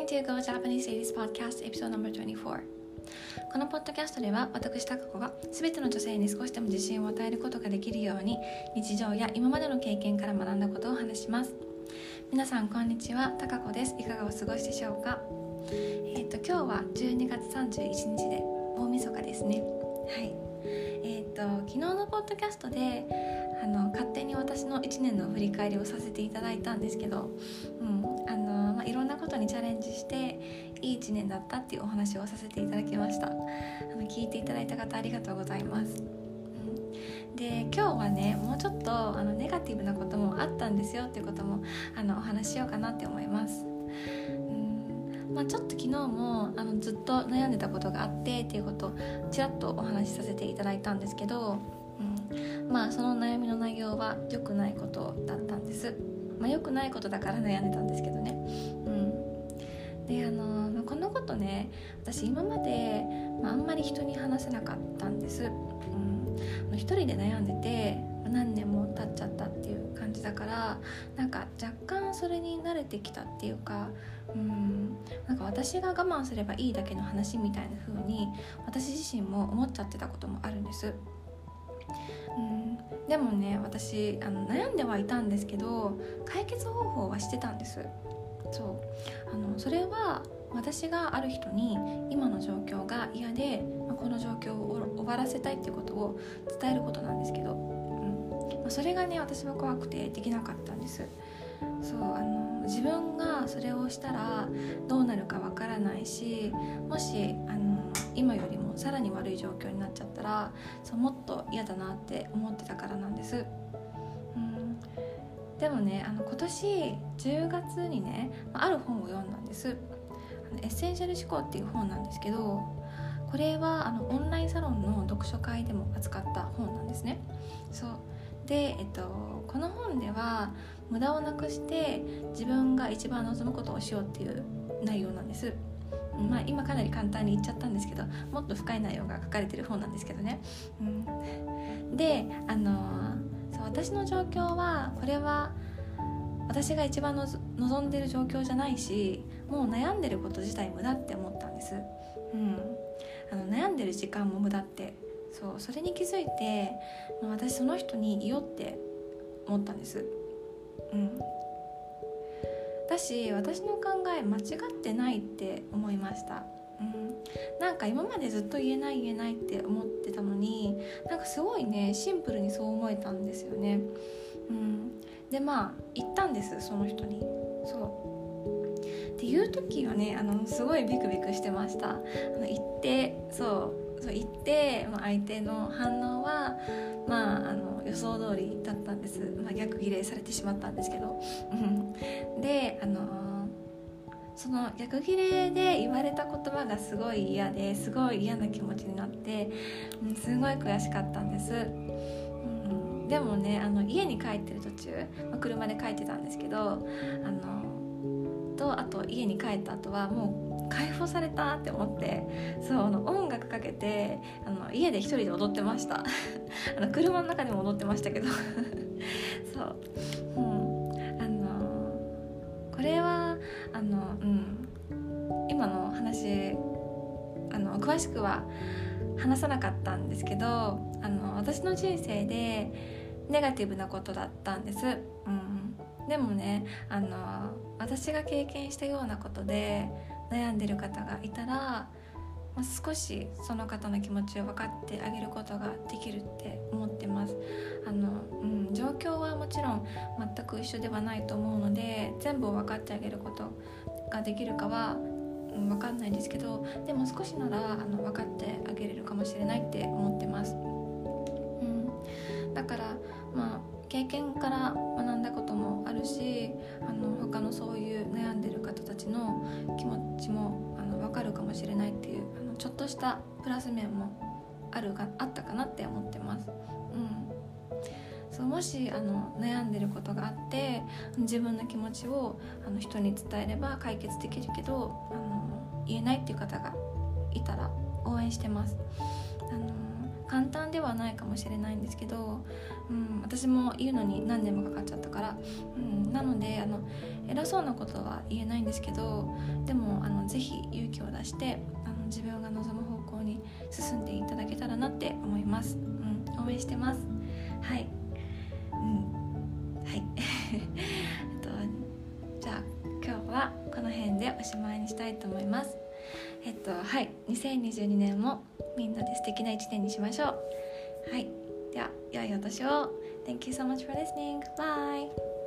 listening to Go Japanese Ladies Podcast episode number 24このポッドキャストでは私タカ子が全ての女性に少しでも自信を与えることができるように日常や今までの経験から学んだことを話します。皆さんこんにちは。タカ子です。いかがお過ごしでしょうか？えっ、ー、と今日は12月31日で大晦日ですね。はい。えっ、ー、と昨日のポッドキャストであの勝手に私の1年の振り返りをさせていただいたんですけど、うんまあ、いろんなことにチャレンジしていい1年だったっていうお話をさせていただきました。あの聞いていただいた方ありがとうございます、うん、で今日はねもうちょっとあのネガティブなこともあったんですよ。っていうこともあのお話ししようかなって思います。まあ、ちょっと昨日もあのずっと悩んでたことがあってっていうことをちらっとお話しさせていただいたんですけどうん、まあその悩みの内容は良くないことだったんです。まあ良くないことだから悩んでたんですけどね。うん。であのこのことね私今まで、まあ、あんまり人に話せなかったんです、うん、一人で悩んでて何年も経っちゃったっていう感じだからなんか若干それに慣れてきたっていうかうん。なんか私が我慢すればいいだけの話みたいな風に私自身も思っちゃってたこともあるんです。うん。でもね私あの悩んではいたんですけど解決方法はしてたんです。そう。あのそれは私がある人に今の状況が嫌で、まあ、この状況を終わらせたいっていうことを伝えることなんですけど、うん。まあ、それがね私は怖くてできなかったんです。そうあの自分がそれをしたらどうなるかわからないしもしあの今よりもさらに悪い状況になっちゃったらそうもっと嫌だなって思ってたからなんです。うん。でもねあの今年10月にねある本を読んだんです。あのエッセンシャル思考っていう本なんですけどこれはあのオンラインサロンの読書会でも扱った本なんですね。そう。で、えっと、この本では無駄をなくして自分が一番望むことをしようっていう内容なんです。まあ、今かなり簡単に言っちゃったんですけどもっと深い内容が書かれてる本なんですけどね。うん、で、あのー、そう私の状況はこれは私が一番の望んでる状況じゃないしもう悩んでること自体無駄って思ったんです。うん、あの悩んでる時間も無駄ってそうそれに気づいて私その人に言おうって思ったんです。うんし私の考え間違ってないって思いました、うん、なんか今までずっと言えない言えないって思ってたのになんかすごいねシンプルにそう思えたんですよね、うん、でまあ言ったんですその人に。そう。っていう時はねあのすごいビクビクしてました。あの言ってそうそう言って、まあ、相手の反応はまああの予想通りだったんです、まあ、逆ギレされてしまったんですけど。であのその逆ギレで言われた言葉がすごい嫌ですごい嫌な気持ちになって、うん、すごい悔しかったんです、うん、でもねあの家に帰ってる途中、まあ、車で帰ってたんですけどあのとあと家に帰った後はもう解放されたって思ってそうあの音楽かけてあの家で一人で踊ってました。あの車の中でも踊ってましたけど。そう、うん、あのこれはあの、うん、今の話あの詳しくは話さなかったんですけどあの私の人生でネガティブなことだったんです、うん、でもねあの私が経験したようなことで悩んでる方がいたら、まあ、少しその方の気持ちを分かってあげることができるって思ってます。あの、うん、状況はもちろん全く一緒ではないと思うので全部を分かってあげることができるかは、うん、分かんないですけどでも少しならあの分かってあげれるかもしれないって思ってます、だからまあ経験から学んだこともあるしあの他のそういう悩んでる方たちの気持ちもあの分かるかもしれないっていうあのちょっとしたプラス面もあるがあったかなって思ってます。うんそうもしあの悩んでることがあって自分の気持ちをあの人に伝えれば解決できるけどあの言えないっていう方がいたら応援してます。あの簡単ではないかもしれないんですけど、うん、私も言うのに何年もかかっちゃったから、うん、なのであの偉そうなことは言えないんですけどでもあのぜひ勇気を出してあの自分が望む方向に進んでいただけたらなって思います、うん、応援してます。はい、うん、はい。とじゃあ今日はこの辺でおしまいにしたいと思います。えっとはい2022年もみんなで素敵な一年にしましょうはいでは良いお年を Thank you so much for listening. Bye.